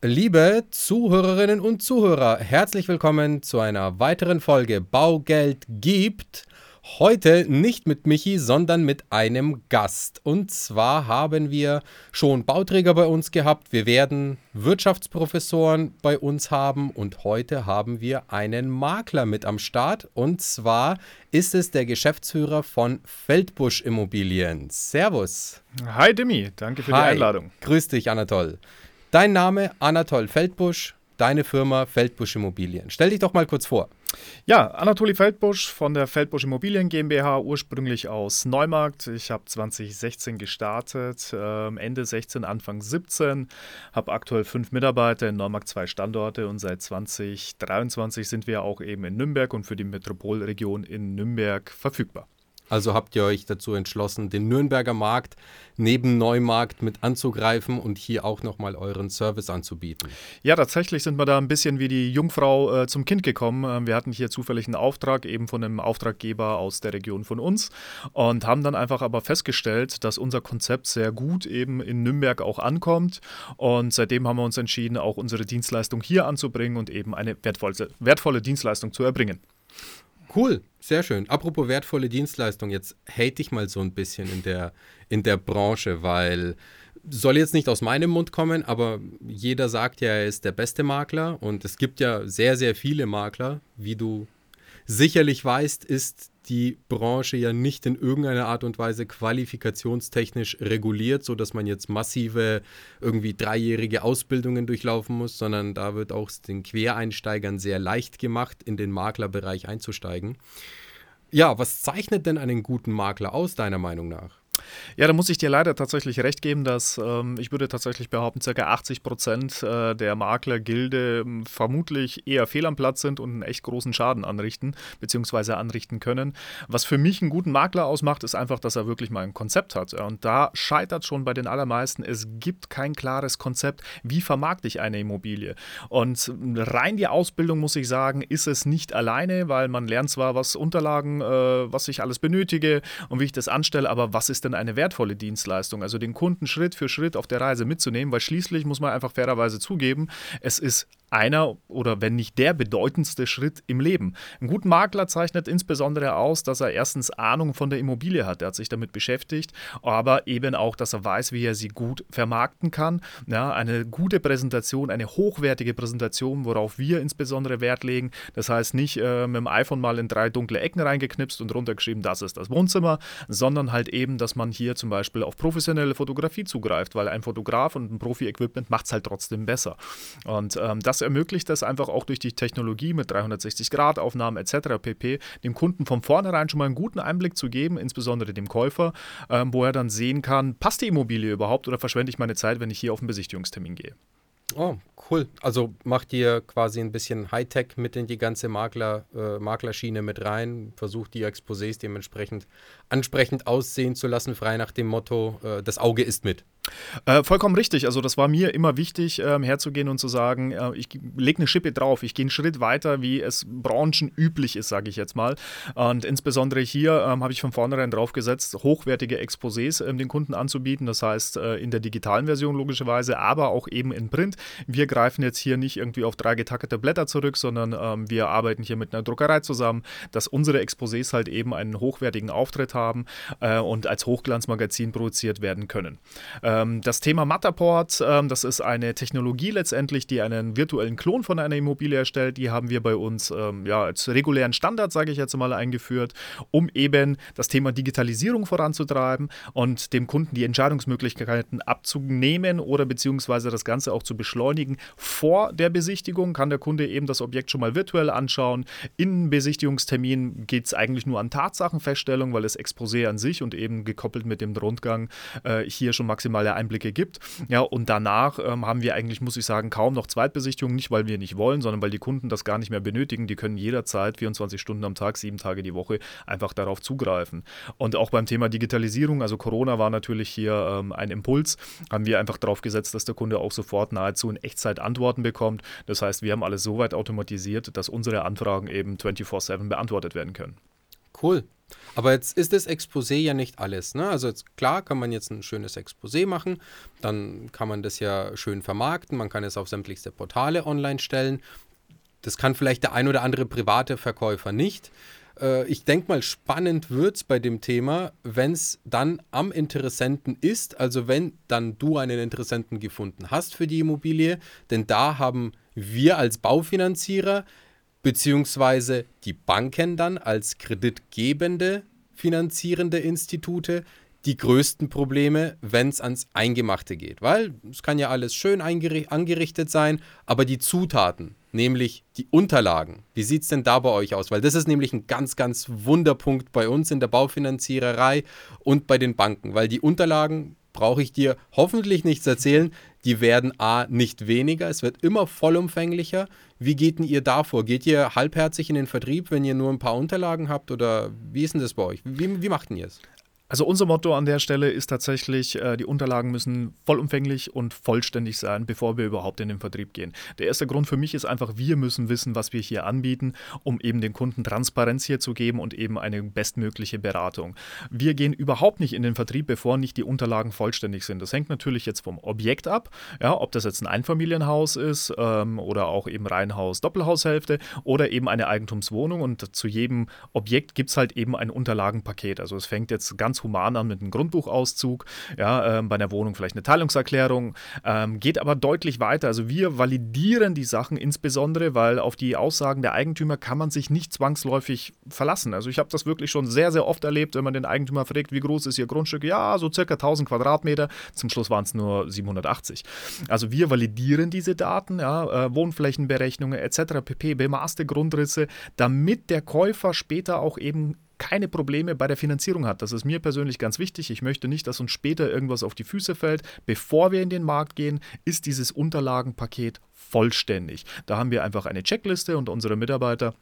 Liebe Zuhörerinnen und Zuhörer, herzlich willkommen zu einer weiteren Folge Baugeld gibt. Heute nicht mit Michi, sondern mit einem Gast. Und zwar haben wir schon Bauträger bei uns gehabt. Wir werden Wirtschaftsprofessoren bei uns haben. Und heute haben wir einen Makler mit am Start. Und zwar ist es der Geschäftsführer von Feldbusch Immobilien. Servus. Hi Demi, danke für Hi. die Einladung. Grüß dich, Anatol. Dein Name Anatol Feldbusch, deine Firma Feldbusch Immobilien. Stell dich doch mal kurz vor. Ja, Anatoli Feldbusch von der Feldbusch Immobilien GmbH, ursprünglich aus Neumarkt. Ich habe 2016 gestartet, ähm, Ende 16, Anfang 17. Habe aktuell fünf Mitarbeiter in Neumarkt, zwei Standorte und seit 2023 sind wir auch eben in Nürnberg und für die Metropolregion in Nürnberg verfügbar. Also habt ihr euch dazu entschlossen, den Nürnberger Markt neben Neumarkt mit anzugreifen und hier auch nochmal euren Service anzubieten. Ja, tatsächlich sind wir da ein bisschen wie die Jungfrau äh, zum Kind gekommen. Ähm, wir hatten hier zufällig einen Auftrag eben von einem Auftraggeber aus der Region von uns und haben dann einfach aber festgestellt, dass unser Konzept sehr gut eben in Nürnberg auch ankommt. Und seitdem haben wir uns entschieden, auch unsere Dienstleistung hier anzubringen und eben eine wertvolle, wertvolle Dienstleistung zu erbringen. Cool, sehr schön. Apropos wertvolle Dienstleistung, jetzt hate ich mal so ein bisschen in der, in der Branche, weil soll jetzt nicht aus meinem Mund kommen, aber jeder sagt ja, er ist der beste Makler und es gibt ja sehr, sehr viele Makler. Wie du sicherlich weißt, ist die Branche ja nicht in irgendeiner Art und Weise qualifikationstechnisch reguliert, sodass man jetzt massive irgendwie dreijährige Ausbildungen durchlaufen muss, sondern da wird auch den Quereinsteigern sehr leicht gemacht, in den Maklerbereich einzusteigen. Ja, was zeichnet denn einen guten Makler aus, deiner Meinung nach? Ja, da muss ich dir leider tatsächlich recht geben, dass ähm, ich würde tatsächlich behaupten, ca. 80 Prozent äh, der Maklergilde ähm, vermutlich eher fehl am Platz sind und einen echt großen Schaden anrichten, beziehungsweise anrichten können. Was für mich einen guten Makler ausmacht, ist einfach, dass er wirklich mal ein Konzept hat. Und da scheitert schon bei den allermeisten. Es gibt kein klares Konzept, wie vermarkte ich eine Immobilie. Und rein die Ausbildung, muss ich sagen, ist es nicht alleine, weil man lernt zwar, was Unterlagen, äh, was ich alles benötige und wie ich das anstelle, aber was ist denn eine wertvolle Dienstleistung? Also den Kunden Schritt für Schritt auf der Reise mitzunehmen, weil schließlich muss man einfach fairerweise zugeben, es ist einer oder wenn nicht der bedeutendste Schritt im Leben. Ein guter Makler zeichnet insbesondere aus, dass er erstens Ahnung von der Immobilie hat, er hat sich damit beschäftigt, aber eben auch, dass er weiß, wie er sie gut vermarkten kann. Ja, eine gute Präsentation, eine hochwertige Präsentation, worauf wir insbesondere Wert legen. Das heißt nicht äh, mit dem iPhone mal in drei dunkle Ecken reingeknipst und runtergeschrieben, das ist das Wohnzimmer, sondern halt eben, dass man hier zum Beispiel auf professionelle Fotografie zugreift, weil ein Fotograf und ein Profi-Equipment macht es halt trotzdem besser. Und ähm, das ermöglicht das einfach auch durch die Technologie mit 360-Grad-Aufnahmen etc. pp. dem Kunden von vornherein schon mal einen guten Einblick zu geben, insbesondere dem Käufer, ähm, wo er dann sehen kann, passt die Immobilie überhaupt oder verschwende ich meine Zeit, wenn ich hier auf einen Besichtigungstermin gehe. Oh, cool. Also macht ihr quasi ein bisschen Hightech mit in die ganze Makler, äh, Maklerschiene mit rein, versucht die Exposés dementsprechend ansprechend aussehen zu lassen, frei nach dem Motto, äh, das Auge ist mit. Äh, vollkommen richtig. Also das war mir immer wichtig, ähm, herzugehen und zu sagen, äh, ich lege eine Schippe drauf, ich gehe einen Schritt weiter, wie es branchenüblich ist, sage ich jetzt mal. Und insbesondere hier ähm, habe ich von vornherein drauf gesetzt, hochwertige Exposés ähm, den Kunden anzubieten. Das heißt, äh, in der digitalen Version logischerweise, aber auch eben in Print. Wir greifen jetzt hier nicht irgendwie auf drei getackerte Blätter zurück, sondern ähm, wir arbeiten hier mit einer Druckerei zusammen, dass unsere Exposés halt eben einen hochwertigen Auftritt haben äh, und als Hochglanzmagazin produziert werden können. Ähm, das Thema Matterport, ähm, das ist eine Technologie letztendlich, die einen virtuellen Klon von einer Immobilie erstellt. Die haben wir bei uns ähm, ja, als regulären Standard, sage ich jetzt mal, eingeführt, um eben das Thema Digitalisierung voranzutreiben und dem Kunden die Entscheidungsmöglichkeiten abzunehmen oder beziehungsweise das Ganze auch zu beschleunigen. Vor der Besichtigung kann der Kunde eben das Objekt schon mal virtuell anschauen. In Besichtigungstermin geht es eigentlich nur an Tatsachenfeststellung, weil das Exposé an sich und eben gekoppelt mit dem Rundgang äh, hier schon maximale Einblicke gibt. Ja, und danach ähm, haben wir eigentlich, muss ich sagen, kaum noch Zweitbesichtigungen, nicht weil wir nicht wollen, sondern weil die Kunden das gar nicht mehr benötigen. Die können jederzeit 24 Stunden am Tag, sieben Tage die Woche einfach darauf zugreifen. Und auch beim Thema Digitalisierung, also Corona war natürlich hier ähm, ein Impuls, haben wir einfach darauf gesetzt, dass der Kunde auch sofort nahezu in Echtzeit Antworten bekommt. Das heißt, wir haben alles so weit automatisiert, dass unsere Anfragen eben 24-7 beantwortet werden können. Cool. Aber jetzt ist das Exposé ja nicht alles. Ne? Also jetzt, klar kann man jetzt ein schönes Exposé machen, dann kann man das ja schön vermarkten, man kann es auf sämtlichste Portale online stellen. Das kann vielleicht der ein oder andere private Verkäufer nicht. Äh, ich denke mal, spannend wird es bei dem Thema, wenn es dann am Interessenten ist, also wenn dann du einen Interessenten gefunden hast für die Immobilie, denn da haben wir als Baufinanzierer beziehungsweise die Banken dann als kreditgebende finanzierende Institute die größten Probleme, wenn es ans Eingemachte geht. Weil es kann ja alles schön angerichtet sein, aber die Zutaten, nämlich die Unterlagen, wie sieht es denn da bei euch aus? Weil das ist nämlich ein ganz, ganz Wunderpunkt bei uns in der Baufinanziererei und bei den Banken, weil die Unterlagen brauche ich dir hoffentlich nichts erzählen. Die werden A nicht weniger, es wird immer vollumfänglicher. Wie geht denn ihr da vor? Geht ihr halbherzig in den Vertrieb, wenn ihr nur ein paar Unterlagen habt oder wie ist denn das bei euch? Wie, wie macht ihr es? Also unser Motto an der Stelle ist tatsächlich, äh, die Unterlagen müssen vollumfänglich und vollständig sein, bevor wir überhaupt in den Vertrieb gehen. Der erste Grund für mich ist einfach, wir müssen wissen, was wir hier anbieten, um eben den Kunden Transparenz hier zu geben und eben eine bestmögliche Beratung. Wir gehen überhaupt nicht in den Vertrieb, bevor nicht die Unterlagen vollständig sind. Das hängt natürlich jetzt vom Objekt ab, ja, ob das jetzt ein Einfamilienhaus ist ähm, oder auch eben Reihenhaus, Doppelhaushälfte oder eben eine Eigentumswohnung und zu jedem Objekt gibt es halt eben ein Unterlagenpaket. Also es fängt jetzt ganz ganz human an mit einem Grundbuchauszug, ja, ähm, bei einer Wohnung vielleicht eine Teilungserklärung, ähm, geht aber deutlich weiter. Also wir validieren die Sachen insbesondere, weil auf die Aussagen der Eigentümer kann man sich nicht zwangsläufig verlassen. Also ich habe das wirklich schon sehr, sehr oft erlebt, wenn man den Eigentümer fragt, wie groß ist Ihr Grundstück? Ja, so circa 1000 Quadratmeter. Zum Schluss waren es nur 780. Also wir validieren diese Daten, ja, äh, Wohnflächenberechnungen etc., pp, bemaßte Grundrisse, damit der Käufer später auch eben keine Probleme bei der Finanzierung hat. Das ist mir persönlich ganz wichtig. Ich möchte nicht, dass uns später irgendwas auf die Füße fällt. Bevor wir in den Markt gehen, ist dieses Unterlagenpaket vollständig. Da haben wir einfach eine Checkliste und unsere Mitarbeiter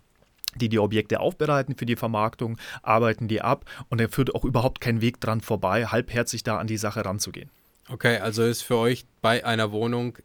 die die Objekte aufbereiten für die Vermarktung, arbeiten die ab und er führt auch überhaupt kein Weg dran vorbei, halbherzig da an die Sache ranzugehen. Okay, also ist für euch bei einer Wohnung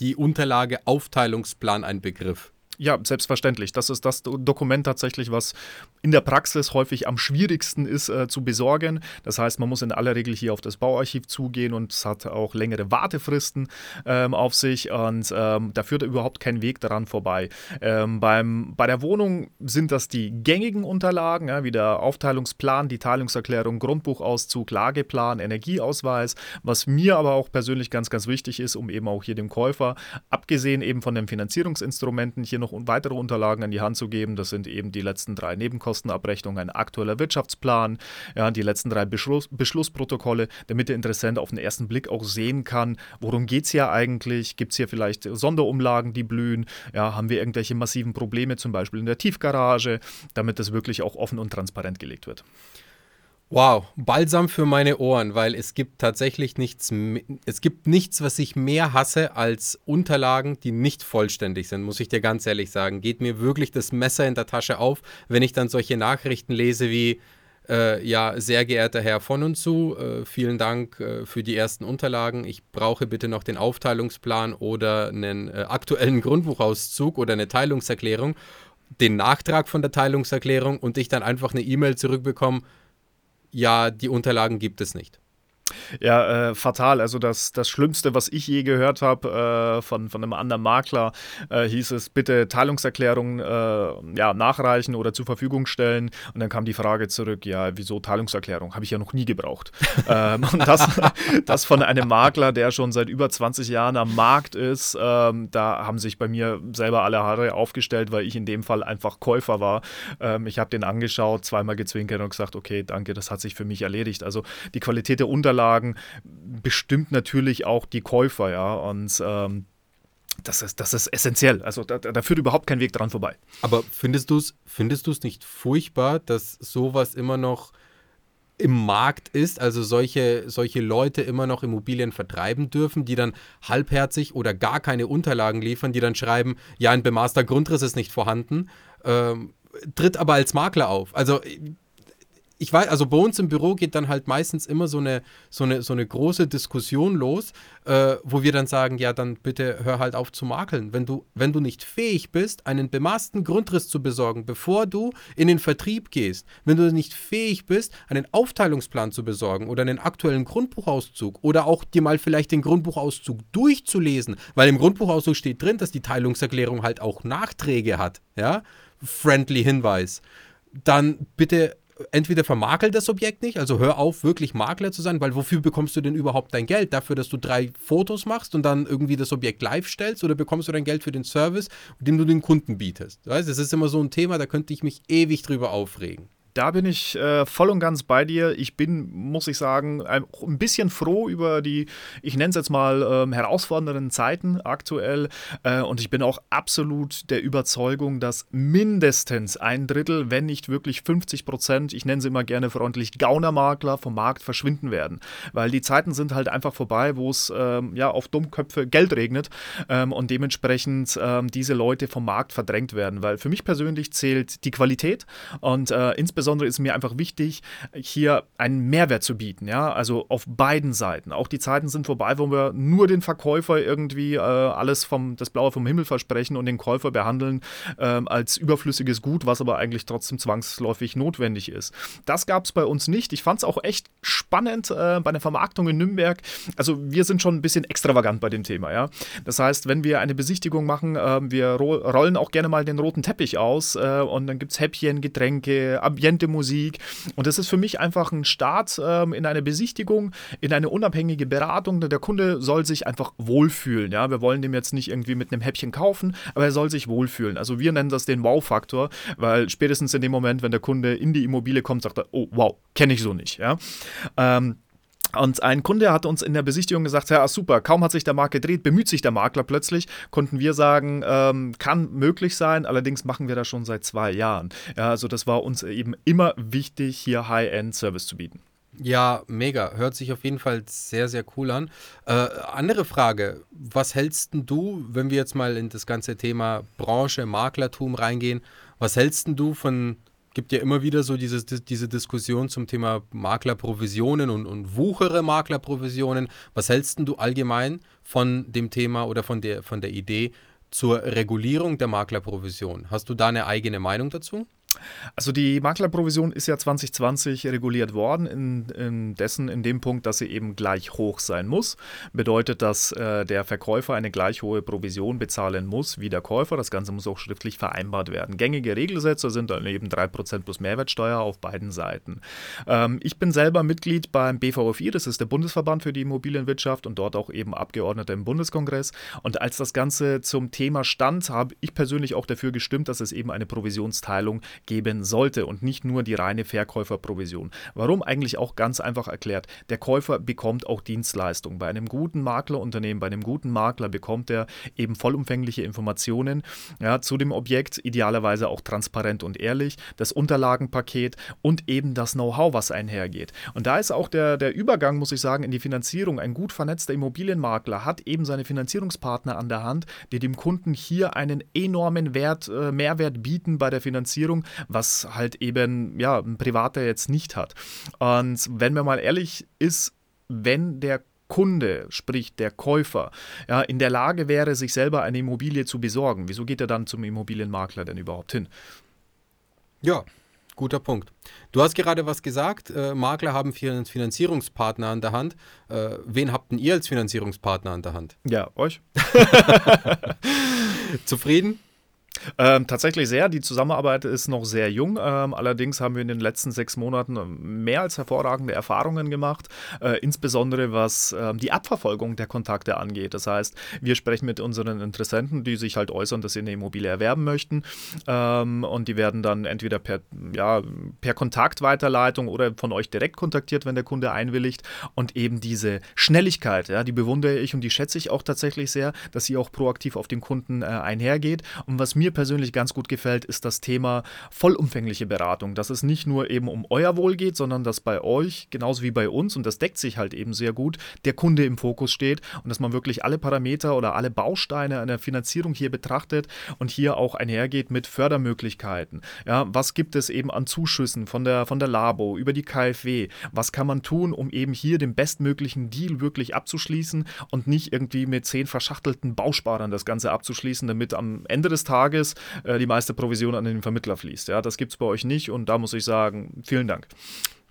die Unterlage Aufteilungsplan ein Begriff? Ja, selbstverständlich. Das ist das Dokument tatsächlich, was in der Praxis häufig am schwierigsten ist äh, zu besorgen. Das heißt, man muss in aller Regel hier auf das Bauarchiv zugehen und es hat auch längere Wartefristen ähm, auf sich und ähm, da führt überhaupt kein Weg daran vorbei. Ähm, beim, bei der Wohnung sind das die gängigen Unterlagen, ja, wie der Aufteilungsplan, die Teilungserklärung, Grundbuchauszug, Lageplan, Energieausweis. Was mir aber auch persönlich ganz, ganz wichtig ist, um eben auch hier dem Käufer, abgesehen eben von den Finanzierungsinstrumenten, hier noch weitere Unterlagen an die Hand zu geben. Das sind eben die letzten drei Nebenkostenabrechnungen, ein aktueller Wirtschaftsplan, ja, die letzten drei Beschluss, Beschlussprotokolle, damit der Interessent auf den ersten Blick auch sehen kann, worum geht es hier eigentlich? Gibt es hier vielleicht Sonderumlagen, die blühen? Ja, haben wir irgendwelche massiven Probleme, zum Beispiel in der Tiefgarage, damit das wirklich auch offen und transparent gelegt wird. Wow, balsam für meine Ohren, weil es gibt tatsächlich nichts, es gibt nichts, was ich mehr hasse als Unterlagen, die nicht vollständig sind, muss ich dir ganz ehrlich sagen. Geht mir wirklich das Messer in der Tasche auf, wenn ich dann solche Nachrichten lese wie, äh, ja, sehr geehrter Herr von und zu, äh, vielen Dank äh, für die ersten Unterlagen. Ich brauche bitte noch den Aufteilungsplan oder einen äh, aktuellen Grundbuchauszug oder eine Teilungserklärung, den Nachtrag von der Teilungserklärung und ich dann einfach eine E-Mail zurückbekomme ja, die Unterlagen gibt es nicht. Ja, äh, fatal. Also das, das Schlimmste, was ich je gehört habe äh, von, von einem anderen Makler, äh, hieß es, bitte Teilungserklärung äh, ja, nachreichen oder zur Verfügung stellen. Und dann kam die Frage zurück, ja, wieso Teilungserklärung? Habe ich ja noch nie gebraucht. ähm, und das, das von einem Makler, der schon seit über 20 Jahren am Markt ist. Ähm, da haben sich bei mir selber alle Haare aufgestellt, weil ich in dem Fall einfach Käufer war. Ähm, ich habe den angeschaut, zweimal gezwinkert und gesagt, okay, danke, das hat sich für mich erledigt. Also die Qualität der Unterlagen Unterlagen bestimmt natürlich auch die Käufer, ja. Und ähm, das ist, das ist essentiell. Also da, da, führt überhaupt kein Weg dran vorbei. Aber findest du es findest nicht furchtbar, dass sowas immer noch im Markt ist, also solche, solche Leute immer noch Immobilien vertreiben dürfen, die dann halbherzig oder gar keine Unterlagen liefern, die dann schreiben, ja, ein bemaßter Grundriss ist nicht vorhanden, ähm, tritt aber als Makler auf. Also ich weiß, also bei uns im Büro geht dann halt meistens immer so eine, so eine, so eine große Diskussion los, äh, wo wir dann sagen, ja, dann bitte hör halt auf zu makeln. Wenn du, wenn du nicht fähig bist, einen bemaßten Grundriss zu besorgen, bevor du in den Vertrieb gehst, wenn du nicht fähig bist, einen Aufteilungsplan zu besorgen oder einen aktuellen Grundbuchauszug oder auch dir mal vielleicht den Grundbuchauszug durchzulesen, weil im Grundbuchauszug steht drin, dass die Teilungserklärung halt auch Nachträge hat, ja, friendly Hinweis, dann bitte entweder vermakelt das Objekt nicht, also hör auf, wirklich Makler zu sein, weil wofür bekommst du denn überhaupt dein Geld? Dafür, dass du drei Fotos machst und dann irgendwie das Objekt live stellst oder bekommst du dein Geld für den Service, den du den Kunden bietest? Weißt, das ist immer so ein Thema, da könnte ich mich ewig drüber aufregen. Da bin ich äh, voll und ganz bei dir. Ich bin, muss ich sagen, ein, bisschen froh über die, ich nenne es jetzt mal, ähm, herausfordernden Zeiten aktuell. Äh, und ich bin auch absolut der Überzeugung, dass mindestens ein Drittel, wenn nicht wirklich 50 Prozent, ich nenne sie immer gerne freundlich, Gaunermakler vom Markt verschwinden werden. Weil die Zeiten sind halt einfach vorbei, wo es ähm, ja, auf Dummköpfe Geld regnet ähm, und dementsprechend ähm, diese Leute vom Markt verdrängt werden. Weil für mich persönlich zählt die Qualität und äh, insbesondere insbesondere ist mir einfach wichtig, hier einen Mehrwert zu bieten, ja, also auf beiden Seiten. Auch die Zeiten sind vorbei, wo wir nur den Verkäufer irgendwie äh, alles vom, das Blaue vom Himmel versprechen und den Käufer behandeln äh, als überflüssiges Gut, was aber eigentlich trotzdem zwangsläufig notwendig ist. Das gab es bei uns nicht. Ich fand es auch echt spannend äh, bei der Vermarktung in Nürnberg. Also wir sind schon ein bisschen extravagant bei dem Thema, ja. Das heißt, wenn wir eine Besichtigung machen, ähm, wir ro rollen auch gerne mal den roten Teppich aus äh, und dann gibt es Häppchen, Getränke, Ambiente ambiente Musik. Und das ist für mich einfach ein Start ähm, in eine Besichtigung, in eine unabhängige Beratung. Der Kunde soll sich einfach wohlfühlen. Ja? Wir wollen dem jetzt nicht irgendwie mit einem Häppchen kaufen, aber er soll sich wohlfühlen. Also wir nennen das den Wow-Faktor, weil spätestens in dem Moment, wenn der Kunde in die Immobilie kommt, sagt er, oh wow, kenne ich so nicht. Ja? Ähm, und ein Kunde hat uns in der Besichtigung gesagt, ja super, kaum hat sich der Markt gedreht, bemüht sich der Makler plötzlich, konnten wir sagen, ähm, kann möglich sein, allerdings machen wir das schon seit zwei Jahren. Ja, also das war uns eben immer wichtig, hier High-End-Service zu bieten. Ja, mega. Hört sich auf jeden Fall sehr, sehr cool an. Äh, andere Frage. Was hältst du, wenn wir jetzt mal in das ganze Thema Branche, Maklertum reingehen, was hältst du von gibt ja immer wieder so dieses, diese Diskussion zum Thema Maklerprovisionen und, und wuchere Maklerprovisionen. Was hältst du allgemein von dem Thema oder von der, von der Idee zur Regulierung der Maklerprovision? Hast du da eine eigene Meinung dazu? Also die Maklerprovision ist ja 2020 reguliert worden, in, in dessen in dem Punkt, dass sie eben gleich hoch sein muss. Bedeutet, dass äh, der Verkäufer eine gleich hohe Provision bezahlen muss wie der Käufer. Das Ganze muss auch schriftlich vereinbart werden. Gängige Regelsätze sind dann eben 3% plus Mehrwertsteuer auf beiden Seiten. Ähm, ich bin selber Mitglied beim BVFI, das ist der Bundesverband für die Immobilienwirtschaft und dort auch eben Abgeordneter im Bundeskongress. Und als das Ganze zum Thema stand, habe ich persönlich auch dafür gestimmt, dass es eben eine Provisionsteilung geben sollte und nicht nur die reine Verkäuferprovision. Warum eigentlich auch ganz einfach erklärt. Der Käufer bekommt auch Dienstleistungen. Bei einem guten Maklerunternehmen, bei einem guten Makler bekommt er eben vollumfängliche Informationen ja, zu dem Objekt, idealerweise auch transparent und ehrlich, das Unterlagenpaket und eben das Know-how, was einhergeht. Und da ist auch der, der Übergang, muss ich sagen, in die Finanzierung. Ein gut vernetzter Immobilienmakler hat eben seine Finanzierungspartner an der Hand, die dem Kunden hier einen enormen Wert, äh, Mehrwert bieten bei der Finanzierung, was halt eben ja, ein Privater jetzt nicht hat. Und wenn man mal ehrlich ist, wenn der Kunde, sprich der Käufer, ja, in der Lage wäre, sich selber eine Immobilie zu besorgen, wieso geht er dann zum Immobilienmakler denn überhaupt hin? Ja, guter Punkt. Du hast gerade was gesagt, äh, Makler haben einen Finanzierungspartner an der Hand. Äh, wen habt denn ihr als Finanzierungspartner an der Hand? Ja, euch. Zufrieden? Ähm, tatsächlich sehr. Die Zusammenarbeit ist noch sehr jung. Ähm, allerdings haben wir in den letzten sechs Monaten mehr als hervorragende Erfahrungen gemacht, äh, insbesondere was äh, die Abverfolgung der Kontakte angeht. Das heißt, wir sprechen mit unseren Interessenten, die sich halt äußern, dass sie eine Immobilie erwerben möchten. Ähm, und die werden dann entweder per, ja, per Kontaktweiterleitung oder von euch direkt kontaktiert, wenn der Kunde einwilligt. Und eben diese Schnelligkeit, ja, die bewundere ich und die schätze ich auch tatsächlich sehr, dass sie auch proaktiv auf den Kunden äh, einhergeht. Und was mir persönlich ganz gut gefällt, ist das Thema vollumfängliche Beratung. Dass es nicht nur eben um euer Wohl geht, sondern dass bei euch, genauso wie bei uns, und das deckt sich halt eben sehr gut, der Kunde im Fokus steht und dass man wirklich alle Parameter oder alle Bausteine einer Finanzierung hier betrachtet und hier auch einhergeht mit Fördermöglichkeiten. Ja, was gibt es eben an Zuschüssen von der, von der Labo über die KfW? Was kann man tun, um eben hier den bestmöglichen Deal wirklich abzuschließen und nicht irgendwie mit zehn verschachtelten Bausparern das Ganze abzuschließen, damit am Ende des Tages äh, die meiste Provision an den Vermittler fließt. Ja, das gibt es bei euch nicht und da muss ich sagen, vielen Dank.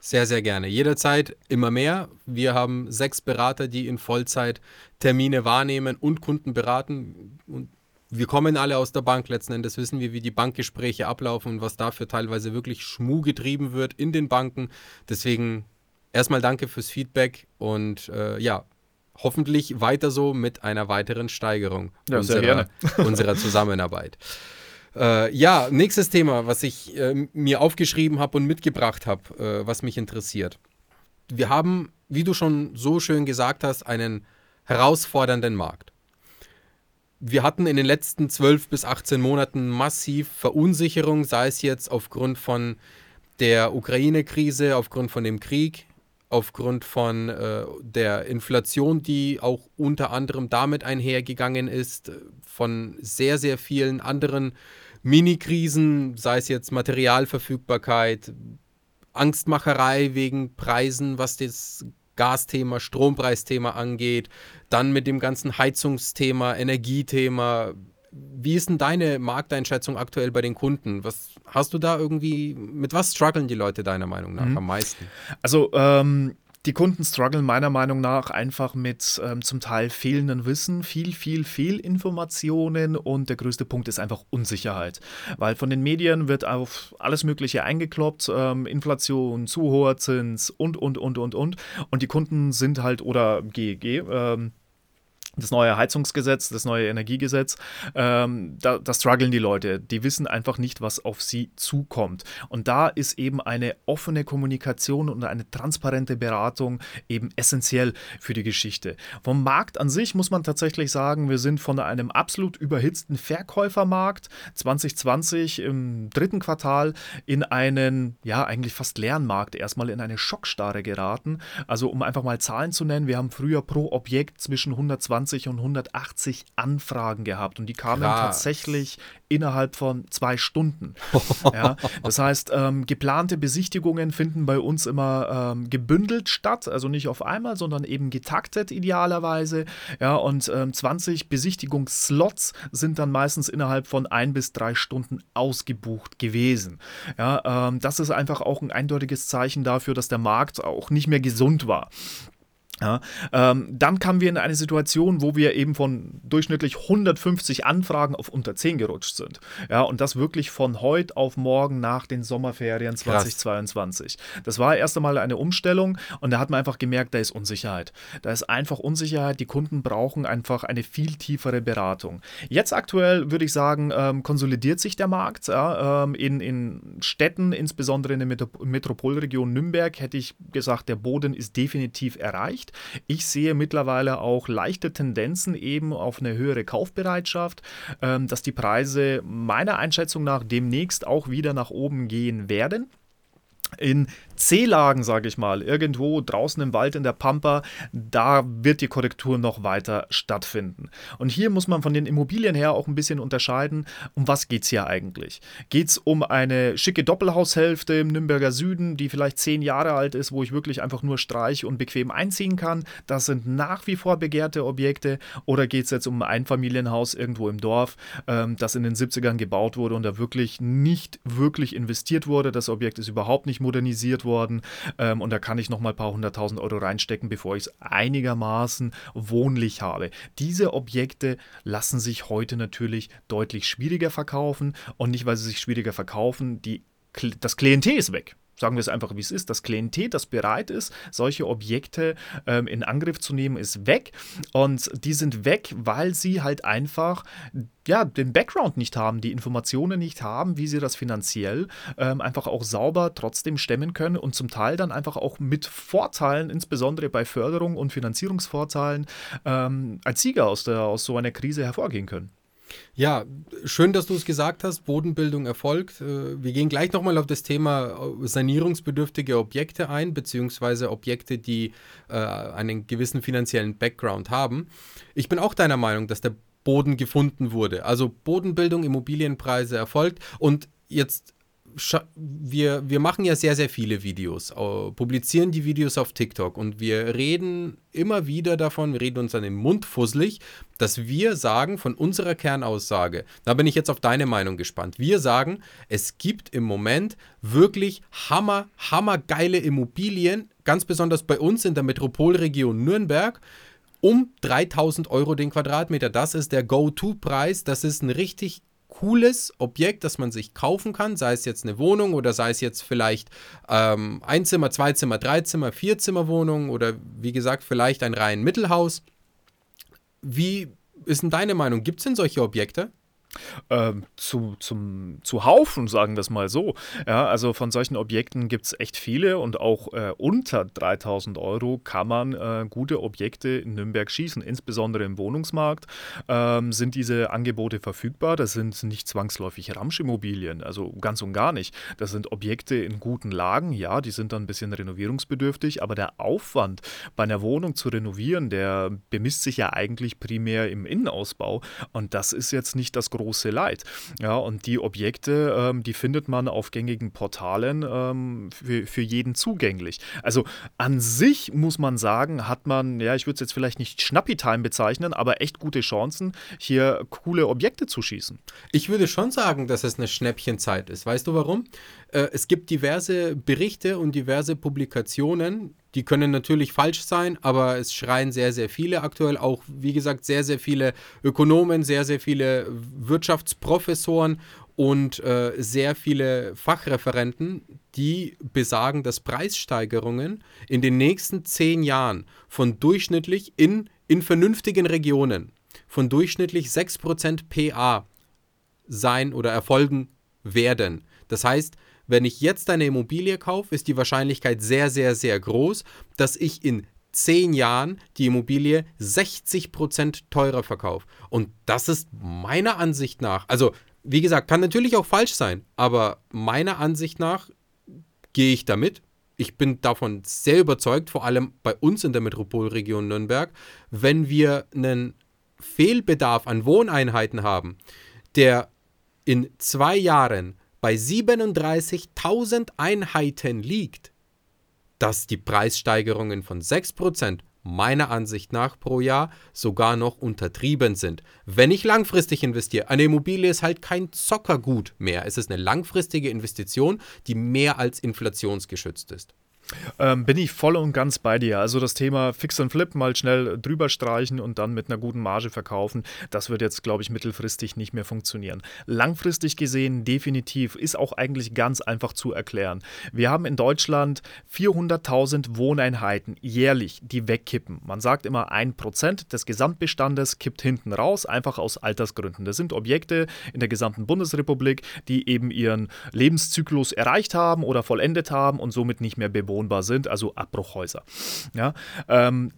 Sehr, sehr gerne. Jederzeit immer mehr. Wir haben sechs Berater, die in Vollzeit Termine wahrnehmen und Kunden beraten. Und wir kommen alle aus der Bank. Letzten Endes wissen wir, wie die Bankgespräche ablaufen und was dafür teilweise wirklich Schmuh getrieben wird in den Banken. Deswegen erstmal danke fürs Feedback und äh, ja, hoffentlich weiter so mit einer weiteren Steigerung ja, unserer, unserer Zusammenarbeit. Äh, ja, nächstes Thema, was ich äh, mir aufgeschrieben habe und mitgebracht habe, äh, was mich interessiert. Wir haben, wie du schon so schön gesagt hast, einen herausfordernden Markt. Wir hatten in den letzten 12 bis 18 Monaten massiv Verunsicherung, sei es jetzt aufgrund von der Ukraine-Krise, aufgrund von dem Krieg, aufgrund von äh, der Inflation, die auch unter anderem damit einhergegangen ist, von sehr, sehr vielen anderen Mini-Krisen, sei es jetzt Materialverfügbarkeit, Angstmacherei wegen Preisen, was das Gasthema, Strompreisthema angeht, dann mit dem ganzen Heizungsthema, Energiethema. Wie ist denn deine Markteinschätzung aktuell bei den Kunden? Was hast du da irgendwie, mit was strugglen die Leute deiner Meinung nach mhm. am meisten? Also ähm, die Kunden strugglen meiner Meinung nach einfach mit ähm, zum Teil fehlendem Wissen, viel, viel Fehlinformationen und der größte Punkt ist einfach Unsicherheit. Weil von den Medien wird auf alles Mögliche eingekloppt, ähm, Inflation, zu hoher Zins und, und, und, und, und. Und die Kunden sind halt, oder GEG, ähm, das neue Heizungsgesetz, das neue Energiegesetz, ähm, da, da strugglen die Leute. Die wissen einfach nicht, was auf sie zukommt. Und da ist eben eine offene Kommunikation und eine transparente Beratung eben essentiell für die Geschichte. Vom Markt an sich muss man tatsächlich sagen, wir sind von einem absolut überhitzten Verkäufermarkt 2020 im dritten Quartal in einen, ja, eigentlich fast leeren Markt erstmal in eine Schockstarre geraten. Also, um einfach mal Zahlen zu nennen, wir haben früher pro Objekt zwischen 120 120 und 180 Anfragen gehabt und die kamen Krass. tatsächlich innerhalb von zwei Stunden. ja, das heißt, ähm, geplante Besichtigungen finden bei uns immer ähm, gebündelt statt, also nicht auf einmal, sondern eben getaktet idealerweise. Ja, und ähm, 20 Besichtigungsslots sind dann meistens innerhalb von ein bis drei Stunden ausgebucht gewesen. Ja, ähm, das ist einfach auch ein eindeutiges Zeichen dafür, dass der Markt auch nicht mehr gesund war. Ja, ähm, dann kamen wir in eine Situation, wo wir eben von durchschnittlich 150 Anfragen auf unter 10 gerutscht sind. Ja, und das wirklich von heute auf morgen nach den Sommerferien 2022. Krass. Das war erst einmal eine Umstellung und da hat man einfach gemerkt, da ist Unsicherheit. Da ist einfach Unsicherheit. Die Kunden brauchen einfach eine viel tiefere Beratung. Jetzt aktuell würde ich sagen, ähm, konsolidiert sich der Markt. Ja, ähm, in, in Städten, insbesondere in der Metropolregion Nürnberg, hätte ich gesagt, der Boden ist definitiv erreicht nicht. Ich sehe mittlerweile auch leichte Tendenzen eben auf eine höhere Kaufbereitschaft, ähm, dass die Preise meiner Einschätzung nach demnächst auch wieder nach oben gehen werden in C-Lagen, sage ich mal, irgendwo draußen im Wald in der Pampa, da wird die Korrektur noch weiter stattfinden. Und hier muss man von den Immobilien her auch ein bisschen unterscheiden, um was geht es hier eigentlich? Geht es um eine schicke Doppelhaushälfte im Nürnberger Süden, die vielleicht zehn Jahre alt ist, wo ich wirklich einfach nur streich und bequem einziehen kann? Das sind nach wie vor begehrte Objekte. Oder geht es jetzt um ein Einfamilienhaus irgendwo im Dorf, ähm, das in den 70ern gebaut wurde und da wirklich nicht wirklich investiert wurde? Das Objekt ist überhaupt nicht modernisiert worden. Ähm, und da kann ich nochmal ein paar hunderttausend Euro reinstecken, bevor ich es einigermaßen wohnlich habe. Diese Objekte lassen sich heute natürlich deutlich schwieriger verkaufen. Und nicht, weil sie sich schwieriger verkaufen, die, das Klientel ist weg sagen wir es einfach, wie es ist. Das Klientel, das bereit ist, solche Objekte ähm, in Angriff zu nehmen, ist weg. Und die sind weg, weil sie halt einfach ja, den Background nicht haben, die Informationen nicht haben, wie sie das finanziell ähm, einfach auch sauber trotzdem stemmen können und zum Teil dann einfach auch mit Vorteilen, insbesondere bei Förderung und Finanzierungsvorteilen, ähm, als Sieger aus, der, aus so einer Krise hervorgehen können. Ja, schön, dass du es gesagt hast. Bodenbildung erfolgt. Äh, wir gehen gleich nochmal auf das Thema äh, sanierungsbedürftige Objekte ein, beziehungsweise Objekte, die äh, einen gewissen finanziellen Background haben. Ich bin auch deiner Meinung, dass der Boden gefunden wurde. Also Bodenbildung, Immobilienpreise erfolgt. Und jetzt wir, wir machen ja sehr, sehr viele Videos, publizieren die Videos auf TikTok und wir reden immer wieder davon, wir reden uns an den Mund fusselig, dass wir sagen von unserer Kernaussage, da bin ich jetzt auf deine Meinung gespannt, wir sagen, es gibt im Moment wirklich hammer, hammergeile Immobilien, ganz besonders bei uns in der Metropolregion Nürnberg, um 3000 Euro den Quadratmeter. Das ist der Go-To-Preis. Das ist ein richtig cooles Objekt, das man sich kaufen kann, sei es jetzt eine Wohnung oder sei es jetzt vielleicht ähm, Einzimmer, Zweizimmer, Dreizimmer, Vierzimmer Wohnung oder wie gesagt vielleicht ein rein Mittelhaus. Wie ist denn deine Meinung? Gibt es denn solche Objekte? Ähm, zu, zum, zu Haufen, sagen wir es mal so. Ja, also von solchen Objekten gibt es echt viele und auch äh, unter 3000 Euro kann man äh, gute Objekte in Nürnberg schießen. Insbesondere im Wohnungsmarkt ähm, sind diese Angebote verfügbar. Das sind nicht zwangsläufig Ramschimmobilien, also ganz und gar nicht. Das sind Objekte in guten Lagen, ja, die sind dann ein bisschen renovierungsbedürftig, aber der Aufwand bei einer Wohnung zu renovieren, der bemisst sich ja eigentlich primär im Innenausbau und das ist jetzt nicht das große große Leid. Ja, und die Objekte, ähm, die findet man auf gängigen Portalen ähm, für, für jeden zugänglich. Also an sich muss man sagen, hat man, ja, ich würde es jetzt vielleicht nicht Schnappi-Time bezeichnen, aber echt gute Chancen, hier coole Objekte zu schießen. Ich würde schon sagen, dass es eine Schnäppchenzeit ist. Weißt du warum? Äh, es gibt diverse Berichte und diverse Publikationen, die können natürlich falsch sein, aber es schreien sehr, sehr viele aktuell. Auch, wie gesagt, sehr, sehr viele Ökonomen, sehr, sehr viele Wirtschaftsprofessoren und äh, sehr viele Fachreferenten, die besagen, dass Preissteigerungen in den nächsten zehn Jahren von durchschnittlich in, in vernünftigen Regionen von durchschnittlich 6% PA sein oder erfolgen werden. Das heißt, wenn ich jetzt eine Immobilie kaufe, ist die Wahrscheinlichkeit sehr, sehr, sehr groß, dass ich in zehn Jahren die Immobilie 60% teurer verkaufe. Und das ist meiner Ansicht nach, also wie gesagt, kann natürlich auch falsch sein, aber meiner Ansicht nach gehe ich damit. Ich bin davon sehr überzeugt, vor allem bei uns in der Metropolregion Nürnberg, wenn wir einen Fehlbedarf an Wohneinheiten haben, der in zwei Jahren bei 37.000 Einheiten liegt, dass die Preissteigerungen von 6% meiner Ansicht nach pro Jahr sogar noch untertrieben sind. Wenn ich langfristig investiere, eine Immobilie ist halt kein Zockergut mehr. Es ist eine langfristige Investition, die mehr als inflationsgeschützt ist. Ähm, bin ich voll und ganz bei dir. Also das Thema Fix and Flip mal schnell drüber streichen und dann mit einer guten Marge verkaufen, das wird jetzt, glaube ich, mittelfristig nicht mehr funktionieren. Langfristig gesehen definitiv ist auch eigentlich ganz einfach zu erklären. Wir haben in Deutschland 400.000 Wohneinheiten jährlich, die wegkippen. Man sagt immer, ein Prozent des Gesamtbestandes kippt hinten raus, einfach aus Altersgründen. Das sind Objekte in der gesamten Bundesrepublik, die eben ihren Lebenszyklus erreicht haben oder vollendet haben und somit nicht mehr bewohnt bewohnbar sind, also Abbruchhäuser. Ja, ähm,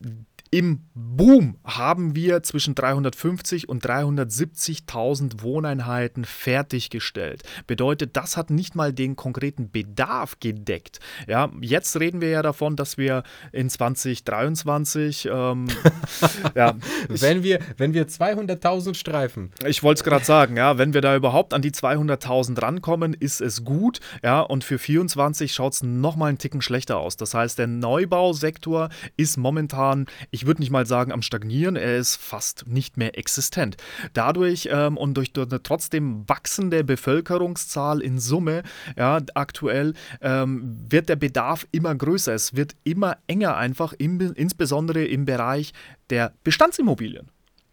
im Boom haben wir zwischen 350 und 370.000 Wohneinheiten fertiggestellt. Bedeutet, das hat nicht mal den konkreten Bedarf gedeckt. Ja, jetzt reden wir ja davon, dass wir in 2023, ähm, ja, wenn wir, wenn wir 200.000 streifen. Ich wollte es gerade sagen, ja, wenn wir da überhaupt an die 200.000 rankommen, ist es gut. Ja, und für 24 schaut es nochmal einen Ticken schlechter aus. Das heißt, der Neubausektor ist momentan, ich würde nicht mal sagen am Stagnieren, er ist fast nicht mehr existent. Dadurch ähm, und durch, durch eine trotzdem wachsende Bevölkerungszahl in Summe, ja, aktuell, ähm, wird der Bedarf immer größer. Es wird immer enger einfach, im, insbesondere im Bereich der Bestandsimmobilien.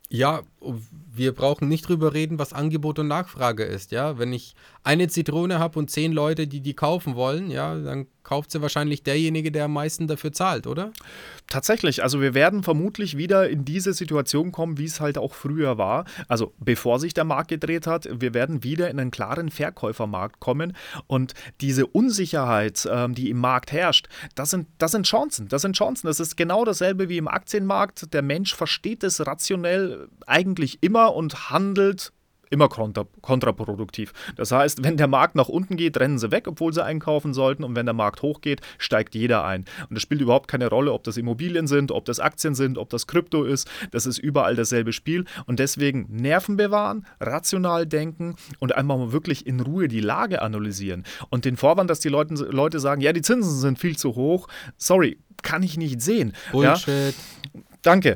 Ja, wir brauchen nicht drüber reden, was Angebot und Nachfrage ist. Ja, wenn ich eine Zitrone habe und zehn Leute, die die kaufen wollen, ja, dann kauft sie wahrscheinlich derjenige, der am meisten dafür zahlt, oder? Tatsächlich. Also wir werden vermutlich wieder in diese Situation kommen, wie es halt auch früher war. Also bevor sich der Markt gedreht hat, wir werden wieder in einen klaren Verkäufermarkt kommen und diese Unsicherheit, ähm, die im Markt herrscht, das sind, das sind Chancen. Das sind Chancen. Das ist genau dasselbe wie im Aktienmarkt. Der Mensch versteht es rationell eigentlich immer und handelt immer kontra kontraproduktiv. Das heißt, wenn der Markt nach unten geht, rennen sie weg, obwohl sie einkaufen sollten. Und wenn der Markt hochgeht, steigt jeder ein. Und es spielt überhaupt keine Rolle, ob das Immobilien sind, ob das Aktien sind, ob das Krypto ist. Das ist überall dasselbe Spiel. Und deswegen Nerven bewahren, rational denken und einfach mal wirklich in Ruhe die Lage analysieren. Und den Vorwand, dass die Leute, Leute sagen, ja, die Zinsen sind viel zu hoch. Sorry, kann ich nicht sehen. Bullshit. Ja? Danke.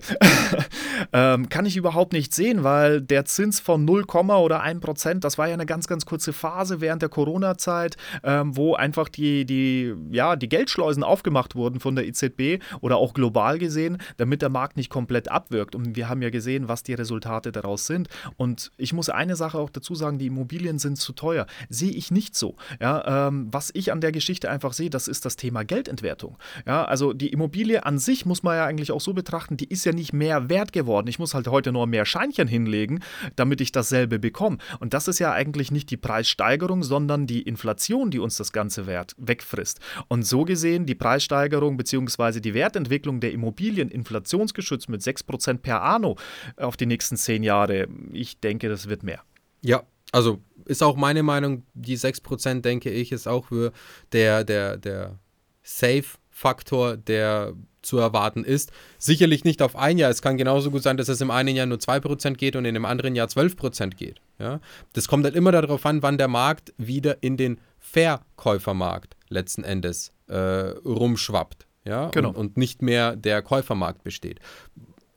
ähm, kann ich überhaupt nicht sehen, weil der Zins von 0, oder 1 Prozent, das war ja eine ganz, ganz kurze Phase während der Corona-Zeit, ähm, wo einfach die, die, ja, die Geldschleusen aufgemacht wurden von der EZB oder auch global gesehen, damit der Markt nicht komplett abwirkt. Und wir haben ja gesehen, was die Resultate daraus sind. Und ich muss eine Sache auch dazu sagen, die Immobilien sind zu teuer. Sehe ich nicht so. Ja, ähm, was ich an der Geschichte einfach sehe, das ist das Thema Geldentwertung. Ja, also die Immobilie an sich muss man ja eigentlich auch so betrachten, die ist ja nicht mehr wert geworden. Ich muss halt heute nur mehr Scheinchen hinlegen, damit ich dasselbe bekomme. Und das ist ja eigentlich nicht die Preissteigerung, sondern die Inflation, die uns das ganze Wert wegfrisst. Und so gesehen die Preissteigerung bzw. die Wertentwicklung der Immobilien inflationsgeschützt mit 6% per anno auf die nächsten zehn Jahre, ich denke, das wird mehr. Ja, also ist auch meine Meinung, die 6% denke ich, ist auch für der, der, der Safe-Faktor, der zu erwarten ist. Sicherlich nicht auf ein Jahr. Es kann genauso gut sein, dass es im einen Jahr nur 2% geht und in dem anderen Jahr 12% geht. Ja? Das kommt halt immer darauf an, wann der Markt wieder in den Verkäufermarkt letzten Endes äh, rumschwappt. Ja? Genau. Und, und nicht mehr der Käufermarkt besteht.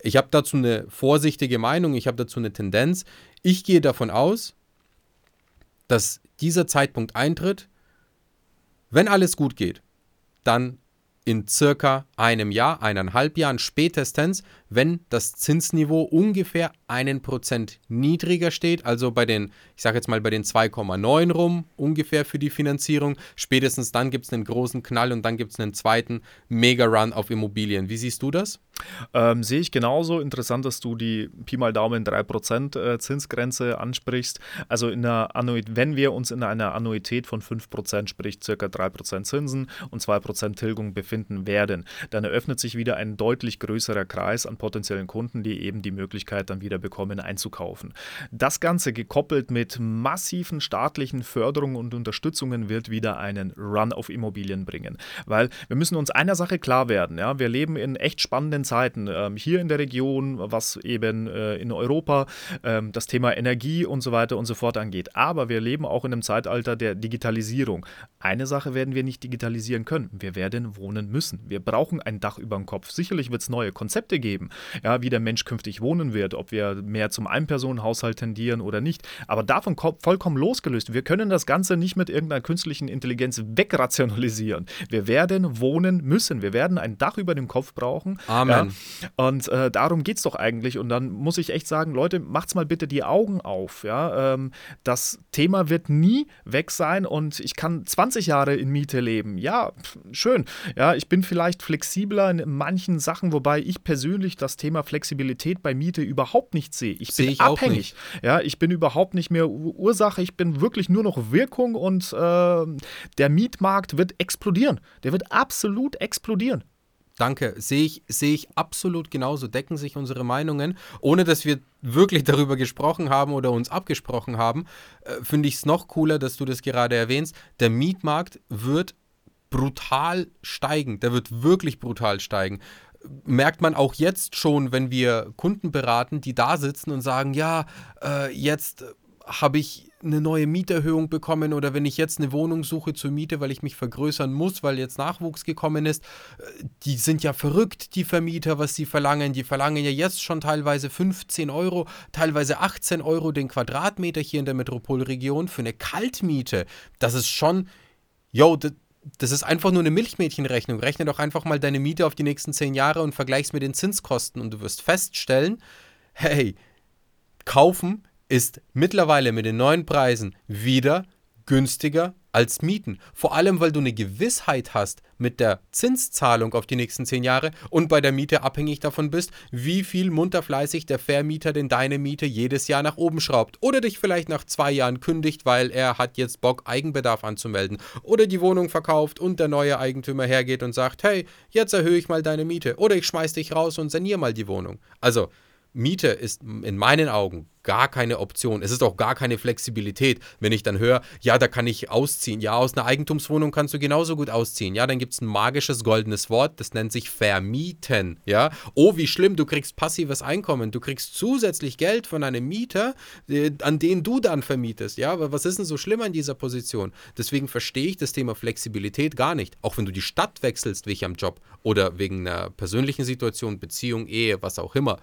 Ich habe dazu eine vorsichtige Meinung, ich habe dazu eine Tendenz. Ich gehe davon aus, dass dieser Zeitpunkt eintritt, wenn alles gut geht, dann in circa einem Jahr, eineinhalb Jahren spätestens, wenn das Zinsniveau ungefähr einen Prozent niedriger steht, also bei den, ich sage jetzt mal bei den 2,9 rum ungefähr für die Finanzierung. Spätestens dann gibt es einen großen Knall und dann gibt es einen zweiten Mega-Run auf Immobilien. Wie siehst du das? Ähm, sehe ich genauso. Interessant, dass du die Pi mal Daumen 3% äh, Zinsgrenze ansprichst. Also in einer wenn wir uns in einer Annuität von 5%, sprich ca. 3% Zinsen und 2% Tilgung befinden werden, dann eröffnet sich wieder ein deutlich größerer Kreis an potenziellen Kunden, die eben die Möglichkeit dann wieder bekommen, einzukaufen. Das Ganze gekoppelt mit massiven staatlichen Förderungen und Unterstützungen wird wieder einen Run auf Immobilien bringen. Weil wir müssen uns einer Sache klar werden. Ja? Wir leben in echt spannenden Zeiten. Ähm, hier in der Region, was eben äh, in Europa ähm, das Thema Energie und so weiter und so fort angeht. Aber wir leben auch in einem Zeitalter der Digitalisierung. Eine Sache werden wir nicht digitalisieren können. Wir werden wohnen müssen. Wir brauchen ein Dach über dem Kopf. Sicherlich wird es neue Konzepte geben ja, wie der Mensch künftig wohnen wird, ob wir mehr zum Einpersonenhaushalt tendieren oder nicht. Aber davon vollkommen losgelöst. Wir können das Ganze nicht mit irgendeiner künstlichen Intelligenz wegrationalisieren. Wir werden wohnen müssen. Wir werden ein Dach über dem Kopf brauchen. Amen. Ja, und äh, darum geht es doch eigentlich. Und dann muss ich echt sagen, Leute, macht's mal bitte die Augen auf. Ja? Ähm, das Thema wird nie weg sein und ich kann 20 Jahre in Miete leben. Ja, schön. Ja, ich bin vielleicht flexibler in manchen Sachen, wobei ich persönlich das Thema Flexibilität bei Miete überhaupt nicht sehe. Ich bin ich abhängig. Ja, ich bin überhaupt nicht mehr Ursache, ich bin wirklich nur noch Wirkung und äh, der Mietmarkt wird explodieren. Der wird absolut explodieren. Danke, sehe ich, sehe ich absolut genauso. Decken sich unsere Meinungen, ohne dass wir wirklich darüber gesprochen haben oder uns abgesprochen haben, äh, finde ich es noch cooler, dass du das gerade erwähnst. Der Mietmarkt wird brutal steigen. Der wird wirklich brutal steigen merkt man auch jetzt schon, wenn wir Kunden beraten, die da sitzen und sagen, ja, äh, jetzt habe ich eine neue Mieterhöhung bekommen oder wenn ich jetzt eine Wohnung suche zur Miete, weil ich mich vergrößern muss, weil jetzt Nachwuchs gekommen ist, äh, die sind ja verrückt, die Vermieter, was sie verlangen. Die verlangen ja jetzt schon teilweise 15 Euro, teilweise 18 Euro den Quadratmeter hier in der Metropolregion für eine Kaltmiete. Das ist schon, yo, das, ist einfach nur eine Milchmädchenrechnung. Rechne doch einfach mal deine Miete auf die nächsten zehn Jahre und vergleich's mit den Zinskosten und du wirst feststellen, hey, kaufen ist mittlerweile mit den neuen Preisen wieder günstiger als Mieten. Vor allem, weil du eine Gewissheit hast mit der Zinszahlung auf die nächsten zehn Jahre und bei der Miete abhängig davon bist, wie viel munterfleißig der Vermieter denn deine Miete jedes Jahr nach oben schraubt oder dich vielleicht nach zwei Jahren kündigt, weil er hat jetzt Bock, Eigenbedarf anzumelden oder die Wohnung verkauft und der neue Eigentümer hergeht und sagt, hey, jetzt erhöhe ich mal deine Miete oder ich schmeiß dich raus und saniere mal die Wohnung. Also, Miete ist in meinen Augen gar keine Option. Es ist auch gar keine Flexibilität, wenn ich dann höre, ja, da kann ich ausziehen. Ja, aus einer Eigentumswohnung kannst du genauso gut ausziehen. Ja, dann gibt es ein magisches goldenes Wort, das nennt sich vermieten. Ja, oh, wie schlimm, du kriegst passives Einkommen. Du kriegst zusätzlich Geld von einem Mieter, äh, an den du dann vermietest. Ja, aber was ist denn so schlimm an dieser Position? Deswegen verstehe ich das Thema Flexibilität gar nicht. Auch wenn du die Stadt wechselst, wie ich am Job oder wegen einer persönlichen Situation, Beziehung, Ehe, was auch immer.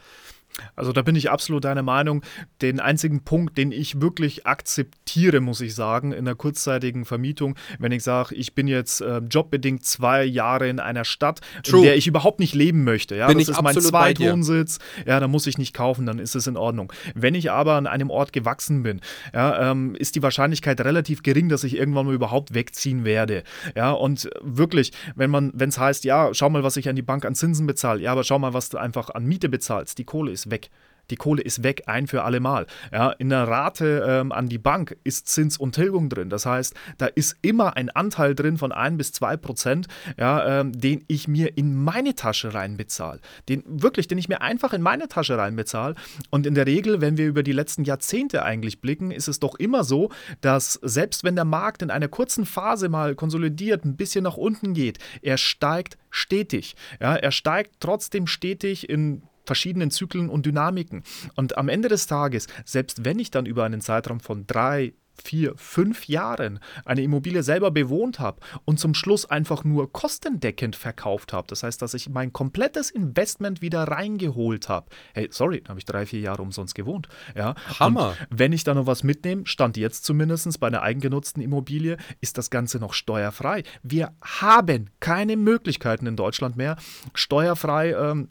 Also da bin ich absolut deiner Meinung. Den einzigen Punkt, den ich wirklich akzeptiere, muss ich sagen, in der kurzzeitigen Vermietung, wenn ich sage, ich bin jetzt äh, jobbedingt zwei Jahre in einer Stadt, True. in der ich überhaupt nicht leben möchte. Ja, bin das ist mein Zweitwohnsitz. Ja, da muss ich nicht kaufen, dann ist es in Ordnung. Wenn ich aber an einem Ort gewachsen bin, ja, ähm, ist die Wahrscheinlichkeit relativ gering, dass ich irgendwann mal überhaupt wegziehen werde. Ja, und wirklich, wenn man, wenn es heißt, ja, schau mal, was ich an die Bank an Zinsen bezahle, ja, aber schau mal, was du einfach an Miete bezahlst, die Kohle ist weg. Die Kohle ist weg, ein für alle Mal. Ja, in der Rate ähm, an die Bank ist Zins und Tilgung drin. Das heißt, da ist immer ein Anteil drin von 1 bis 2 Prozent, ja, ähm, den ich mir in meine Tasche reinbezahle. Den wirklich, den ich mir einfach in meine Tasche reinbezahle. Und in der Regel, wenn wir über die letzten Jahrzehnte eigentlich blicken, ist es doch immer so, dass selbst wenn der Markt in einer kurzen Phase mal konsolidiert, ein bisschen nach unten geht, er steigt stetig. Ja, er steigt trotzdem stetig in verschiedenen Zyklen und Dynamiken. Und am Ende des Tages, selbst wenn ich dann über einen Zeitraum von drei, vier, fünf Jahren eine Immobilie selber bewohnt habe und zum Schluss einfach nur kostendeckend verkauft habe. Das heißt, dass ich mein komplettes Investment wieder reingeholt habe. Hey, sorry, da habe ich drei, vier Jahre umsonst gewohnt. Ja. Hammer. Und wenn ich da noch was mitnehme, stand jetzt zumindest bei einer eigengenutzten Immobilie, ist das Ganze noch steuerfrei. Wir haben keine Möglichkeiten in Deutschland mehr, steuerfrei ähm,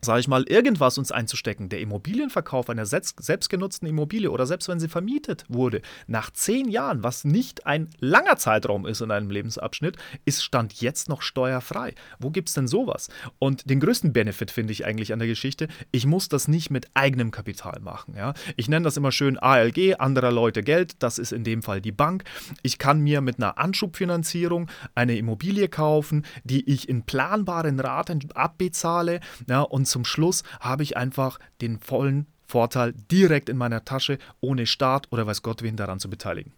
sage ich mal, irgendwas uns einzustecken. Der Immobilienverkauf einer selbstgenutzten Immobilie oder selbst wenn sie vermietet wurde, nach zehn Jahren, was nicht ein langer Zeitraum ist in einem Lebensabschnitt, ist Stand jetzt noch steuerfrei. Wo gibt es denn sowas? Und den größten Benefit finde ich eigentlich an der Geschichte, ich muss das nicht mit eigenem Kapital machen. Ja? Ich nenne das immer schön ALG, anderer Leute Geld, das ist in dem Fall die Bank. Ich kann mir mit einer Anschubfinanzierung eine Immobilie kaufen, die ich in planbaren Raten abbezahle ja, und zum Schluss habe ich einfach den vollen Vorteil direkt in meiner Tasche, ohne Staat oder weiß Gott wen daran zu beteiligen.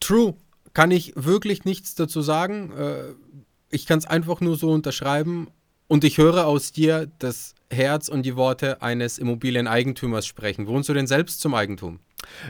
True. Kann ich wirklich nichts dazu sagen. Äh, ich kann es einfach nur so unterschreiben. Und ich höre aus dir das Herz und die Worte eines Immobilieneigentümers sprechen. Wohnst du denn selbst zum Eigentum?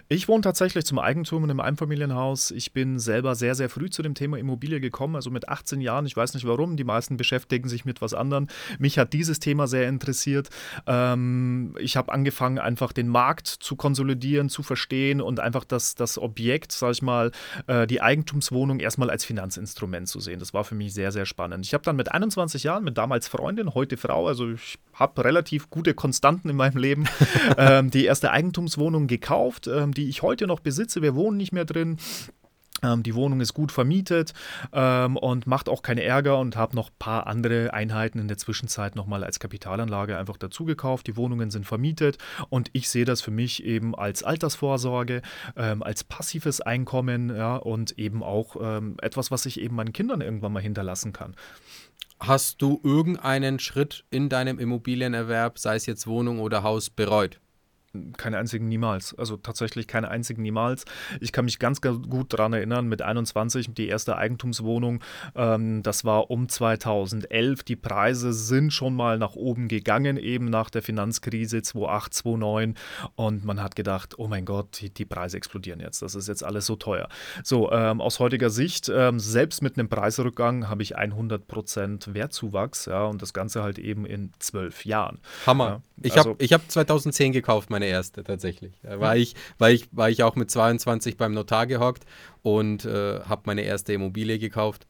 Ich wohne tatsächlich zum Eigentum in einem Einfamilienhaus. Ich bin selber sehr, sehr früh zu dem Thema Immobilie gekommen, also mit 18 Jahren. Ich weiß nicht warum, die meisten beschäftigen sich mit was anderem. Mich hat dieses Thema sehr interessiert. Ähm, ich habe angefangen, einfach den Markt zu konsolidieren, zu verstehen und einfach das, das Objekt, sag ich mal, äh, die Eigentumswohnung erstmal als Finanzinstrument zu sehen. Das war für mich sehr, sehr spannend. Ich habe dann mit 21 Jahren, mit damals Freundin, heute Frau, also ich habe relativ gute Konstanten in meinem Leben, ähm, die erste Eigentumswohnung gekauft ähm, die ich heute noch besitze. Wir wohnen nicht mehr drin. Ähm, die Wohnung ist gut vermietet ähm, und macht auch keinen Ärger und habe noch ein paar andere Einheiten in der Zwischenzeit nochmal als Kapitalanlage einfach dazu gekauft. Die Wohnungen sind vermietet und ich sehe das für mich eben als Altersvorsorge, ähm, als passives Einkommen ja, und eben auch ähm, etwas, was ich eben meinen Kindern irgendwann mal hinterlassen kann. Hast du irgendeinen Schritt in deinem Immobilienerwerb, sei es jetzt Wohnung oder Haus, bereut? Keine einzigen niemals. Also tatsächlich keine einzigen niemals. Ich kann mich ganz, ganz gut daran erinnern, mit 21 die erste Eigentumswohnung, ähm, das war um 2011. Die Preise sind schon mal nach oben gegangen, eben nach der Finanzkrise 2008, 2009. Und man hat gedacht, oh mein Gott, die, die Preise explodieren jetzt. Das ist jetzt alles so teuer. So, ähm, aus heutiger Sicht, ähm, selbst mit einem Preisrückgang habe ich 100% Wertzuwachs. Ja, und das Ganze halt eben in zwölf Jahren. Hammer. Ja, ich also, habe hab 2010 gekauft, meine meine erste tatsächlich. Da war, ich, war, ich, war ich auch mit 22 beim Notar gehockt und äh, habe meine erste Immobilie gekauft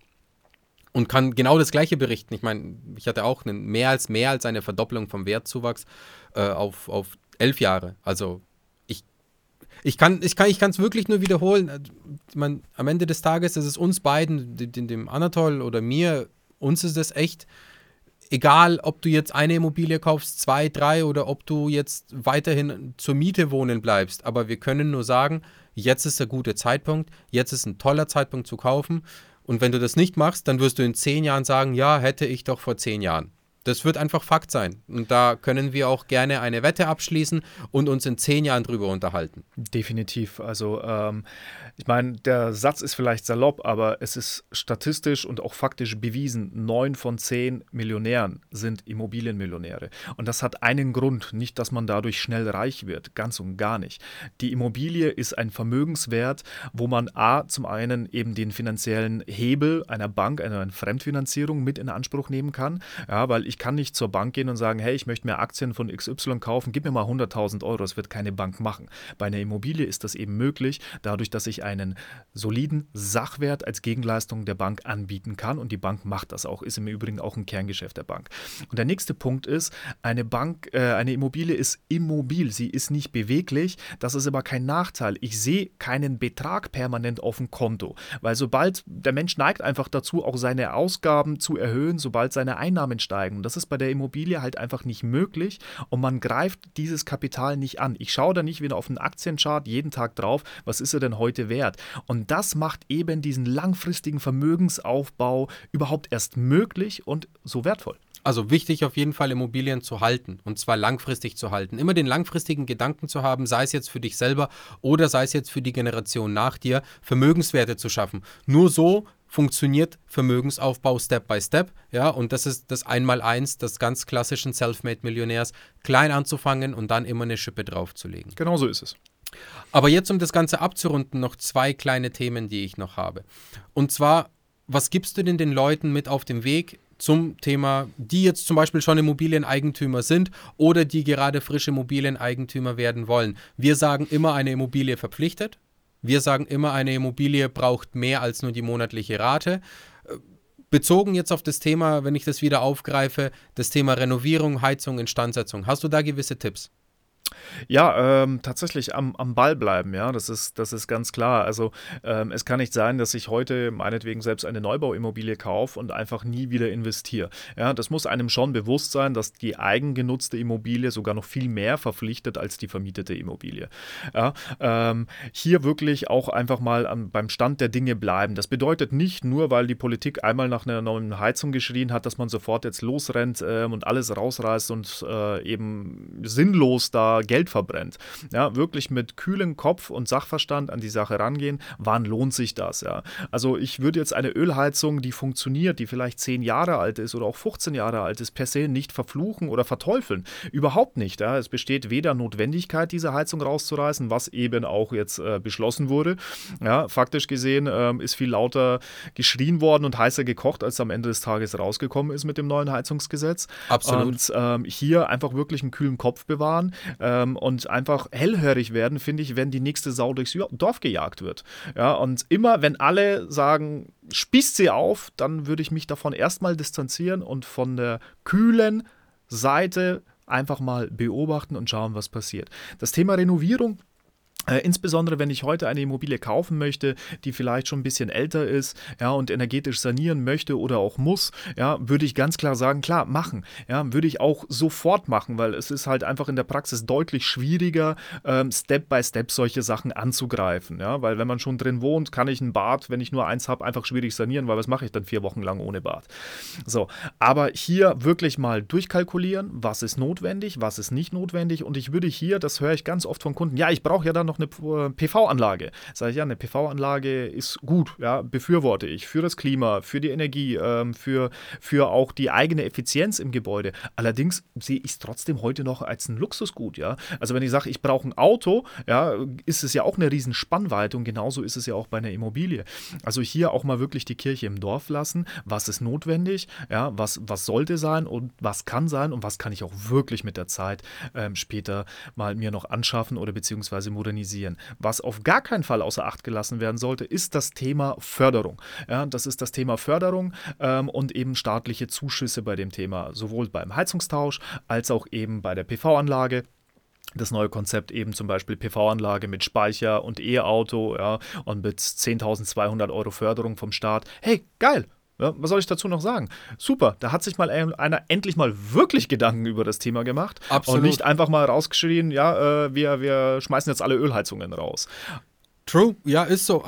und kann genau das gleiche berichten. Ich meine, ich hatte auch einen, mehr, als, mehr als eine Verdopplung vom Wertzuwachs äh, auf, auf elf Jahre. Also ich, ich kann es ich kann, ich wirklich nur wiederholen. Ich mein, am Ende des Tages ist es uns beiden, dem, dem Anatol oder mir, uns ist es echt egal, ob du jetzt eine Immobilie kaufst, zwei, drei oder ob du jetzt weiterhin zur Miete wohnen bleibst. Aber wir können nur sagen, jetzt ist der gute Zeitpunkt, jetzt ist ein toller Zeitpunkt zu kaufen. Und wenn du das nicht machst, dann wirst du in zehn Jahren sagen, ja, hätte ich doch vor zehn Jahren. Das wird einfach Fakt sein. Und da können wir auch gerne eine Wette abschließen und uns in zehn Jahren drüber unterhalten. Definitiv. Also ähm, ich meine, der Satz ist vielleicht salopp, aber es ist statistisch und auch faktisch bewiesen, neun von zehn Millionären sind Immobilienmillionäre. Und das hat einen Grund, nicht, dass man dadurch schnell reich wird, ganz und gar nicht. Die Immobilie ist ein Vermögenswert, wo man A, zum einen eben den finanziellen Hebel einer Bank, einer Fremdfinanzierung mit in Anspruch nehmen kann. Ja, weil ich kann nicht zur Bank gehen und sagen, hey, ich möchte mir Aktien von XY kaufen, gib mir mal 100.000 Euro. Das wird keine Bank machen. Bei einer Immobilie ist das eben möglich, dadurch, dass ich einen soliden Sachwert als Gegenleistung der Bank anbieten kann. Und die Bank macht das auch, ist im Übrigen auch ein Kerngeschäft der Bank. Und der nächste Punkt ist, eine Bank, äh, eine Immobilie ist immobil, sie ist nicht beweglich. Das ist aber kein Nachteil. Ich sehe keinen Betrag permanent auf dem Konto, weil sobald der Mensch neigt einfach dazu, auch seine Ausgaben zu erhöhen, sobald seine Einnahmen steigen. Das ist bei der Immobilie halt einfach nicht möglich und man greift dieses Kapital nicht an. Ich schaue da nicht wieder auf einen Aktienchart jeden Tag drauf, was ist er denn heute wert. Und das macht eben diesen langfristigen Vermögensaufbau überhaupt erst möglich und so wertvoll. Also wichtig auf jeden Fall Immobilien zu halten und zwar langfristig zu halten. Immer den langfristigen Gedanken zu haben, sei es jetzt für dich selber oder sei es jetzt für die Generation nach dir, Vermögenswerte zu schaffen. Nur so funktioniert Vermögensaufbau Step by Step. Ja, und das ist das Einmaleins des ganz klassischen Selfmade-Millionärs, klein anzufangen und dann immer eine Schippe draufzulegen. Genau so ist es. Aber jetzt, um das Ganze abzurunden, noch zwei kleine Themen, die ich noch habe. Und zwar, was gibst du denn den Leuten mit auf dem Weg zum Thema, die jetzt zum Beispiel schon Immobilieneigentümer sind oder die gerade frische Immobilieneigentümer werden wollen? Wir sagen immer, eine Immobilie verpflichtet. Wir sagen immer, eine Immobilie braucht mehr als nur die monatliche Rate. Bezogen jetzt auf das Thema, wenn ich das wieder aufgreife, das Thema Renovierung, Heizung, Instandsetzung. Hast du da gewisse Tipps? Ja, ähm, tatsächlich am, am Ball bleiben, ja, das ist, das ist ganz klar. Also ähm, es kann nicht sein, dass ich heute meinetwegen selbst eine Neubauimmobilie kaufe und einfach nie wieder investiere. Ja, das muss einem schon bewusst sein, dass die eigengenutzte Immobilie sogar noch viel mehr verpflichtet als die vermietete Immobilie. Ja, ähm, hier wirklich auch einfach mal am, beim Stand der Dinge bleiben. Das bedeutet nicht nur, weil die Politik einmal nach einer neuen Heizung geschrien hat, dass man sofort jetzt losrennt ähm, und alles rausreißt und äh, eben sinnlos da Geld verbrennt. Ja, wirklich mit kühlem Kopf und Sachverstand an die Sache rangehen, wann lohnt sich das? Ja? Also ich würde jetzt eine Ölheizung, die funktioniert, die vielleicht 10 Jahre alt ist oder auch 15 Jahre alt ist, per se nicht verfluchen oder verteufeln. Überhaupt nicht. Ja? Es besteht weder Notwendigkeit, diese Heizung rauszureißen, was eben auch jetzt äh, beschlossen wurde. Ja, faktisch gesehen ähm, ist viel lauter geschrien worden und heißer gekocht, als am Ende des Tages rausgekommen ist mit dem neuen Heizungsgesetz. Absolut. Und ähm, hier einfach wirklich einen kühlen Kopf bewahren. Ähm, und einfach hellhörig werden, finde ich, wenn die nächste Sau durchs Dorf gejagt wird. Ja, und immer, wenn alle sagen, spießt sie auf, dann würde ich mich davon erstmal distanzieren und von der kühlen Seite einfach mal beobachten und schauen, was passiert. Das Thema Renovierung insbesondere wenn ich heute eine Immobilie kaufen möchte, die vielleicht schon ein bisschen älter ist, ja, und energetisch sanieren möchte oder auch muss, ja, würde ich ganz klar sagen, klar, machen. Ja, würde ich auch sofort machen, weil es ist halt einfach in der Praxis deutlich schwieriger, ähm, Step by Step solche Sachen anzugreifen. Ja, weil wenn man schon drin wohnt, kann ich ein Bad, wenn ich nur eins habe, einfach schwierig sanieren, weil was mache ich dann vier Wochen lang ohne Bad? So, aber hier wirklich mal durchkalkulieren, was ist notwendig, was ist nicht notwendig und ich würde hier, das höre ich ganz oft von Kunden, ja, ich brauche ja dann noch noch eine PV-Anlage. Sage ich ja, eine PV-Anlage ist gut, ja, befürworte ich für das Klima, für die Energie, ähm, für, für auch die eigene Effizienz im Gebäude. Allerdings sehe ich es trotzdem heute noch als ein Luxusgut, ja. Also wenn ich sage, ich brauche ein Auto, ja, ist es ja auch eine riesen Spannweite und genauso ist es ja auch bei einer Immobilie. Also hier auch mal wirklich die Kirche im Dorf lassen, was ist notwendig, ja, was, was sollte sein und was kann sein und was kann ich auch wirklich mit der Zeit ähm, später mal mir noch anschaffen oder beziehungsweise modernisieren organisieren. Was auf gar keinen Fall außer Acht gelassen werden sollte, ist das Thema Förderung. Ja, das ist das Thema Förderung ähm, und eben staatliche Zuschüsse bei dem Thema, sowohl beim Heizungstausch als auch eben bei der PV-Anlage das neue Konzept eben zum Beispiel PV-Anlage mit Speicher und E-Auto ja, und mit 10.200 Euro Förderung vom Staat. Hey, geil, ja, was soll ich dazu noch sagen? Super, da hat sich mal einer endlich mal wirklich Gedanken über das Thema gemacht Absolut. und nicht einfach mal rausgeschrien, ja, äh, wir, wir schmeißen jetzt alle Ölheizungen raus. True, ja, ist so.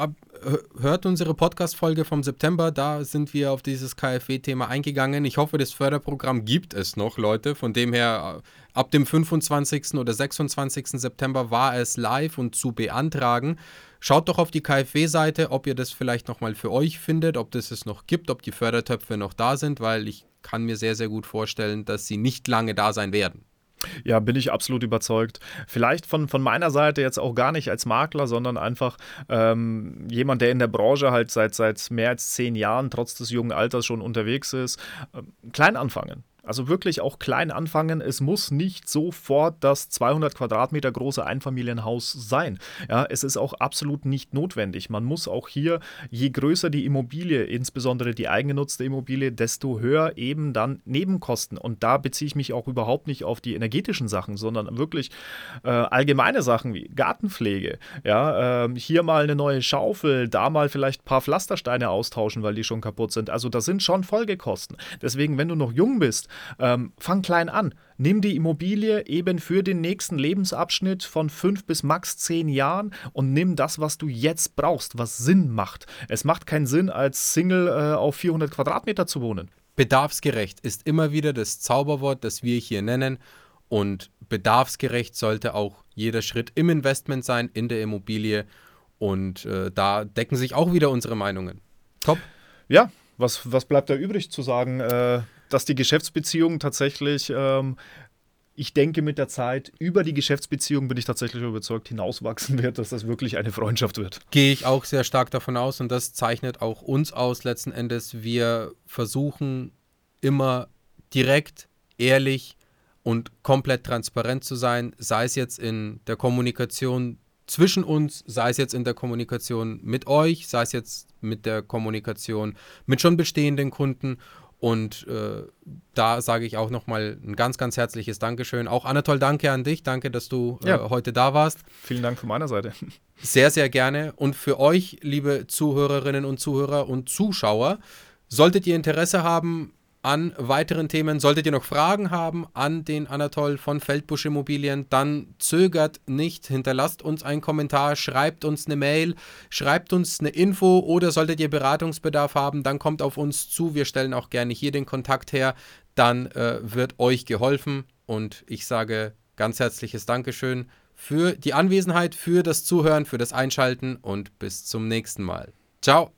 hört unsere Podcast-Folge vom September. Da sind wir auf dieses KfW-Thema eingegangen. Ich hoffe, das Förderprogramm gibt es noch, Leute. Von dem her, ab dem 25. oder 26. September war es live und zu beantragen. Schaut doch auf die KfW-Seite, ob ihr das vielleicht nochmal für euch findet, ob das es noch gibt, ob die Fördertöpfe noch da sind, weil ich kann mir sehr, sehr gut vorstellen, dass sie nicht lange da sein werden. Ja, bin ich absolut überzeugt. Vielleicht von, von meiner Seite jetzt auch gar nicht als Makler, sondern einfach ähm, jemand, der in der Branche halt seit, seit mehr als zehn Jahren, trotz des jungen Alters schon unterwegs ist, äh, klein anfangen. Also wirklich auch klein anfangen. Es muss nicht sofort das 200 Quadratmeter große Einfamilienhaus sein. Ja, es ist auch absolut nicht notwendig. Man muss auch hier, je größer die Immobilie, insbesondere die eigengenutzte Immobilie, desto höher eben dann Nebenkosten. Und da beziehe ich mich auch überhaupt nicht auf die energetischen Sachen, sondern wirklich äh, allgemeine Sachen wie Gartenpflege. Ja, äh, hier mal eine neue Schaufel, da mal vielleicht ein paar Pflastersteine austauschen, weil die schon kaputt sind. Also das sind schon Folgekosten. Deswegen, wenn du noch jung bist, ähm, fang klein an. Nimm die Immobilie eben für den nächsten Lebensabschnitt von fünf bis max zehn Jahren und nimm das, was du jetzt brauchst, was Sinn macht. Es macht keinen Sinn, als Single äh, auf 400 Quadratmeter zu wohnen. Bedarfsgerecht ist immer wieder das Zauberwort, das wir hier nennen. Und bedarfsgerecht sollte auch jeder Schritt im Investment sein, in der Immobilie. Und äh, da decken sich auch wieder unsere Meinungen. Top. Ja, was, was bleibt da übrig zu sagen? Äh, dass die Geschäftsbeziehung tatsächlich, ähm, ich denke mit der Zeit, über die Geschäftsbeziehung bin ich tatsächlich überzeugt, hinauswachsen wird, dass das wirklich eine Freundschaft wird. Gehe ich auch sehr stark davon aus und das zeichnet auch uns aus letzten Endes. Wir versuchen immer direkt, ehrlich und komplett transparent zu sein, sei es jetzt in der Kommunikation zwischen uns, sei es jetzt in der Kommunikation mit euch, sei es jetzt mit der Kommunikation mit schon bestehenden Kunden und äh, da sage ich auch nochmal ein ganz, ganz herzliches Dankeschön. Auch Anatol, danke an dich. Danke, dass du äh, ja. heute da warst. Vielen Dank von meiner Seite. Sehr, sehr gerne. Und für euch, liebe Zuhörerinnen und Zuhörer und Zuschauer, solltet ihr Interesse haben, an weiteren Themen. Solltet ihr noch Fragen haben an den Anatol von Feldbusch Immobilien, dann zögert nicht, hinterlasst uns einen Kommentar, schreibt uns eine Mail, schreibt uns eine Info oder solltet ihr Beratungsbedarf haben, dann kommt auf uns zu. Wir stellen auch gerne hier den Kontakt her. Dann äh, wird euch geholfen und ich sage ganz herzliches Dankeschön für die Anwesenheit, für das Zuhören, für das Einschalten und bis zum nächsten Mal. Ciao.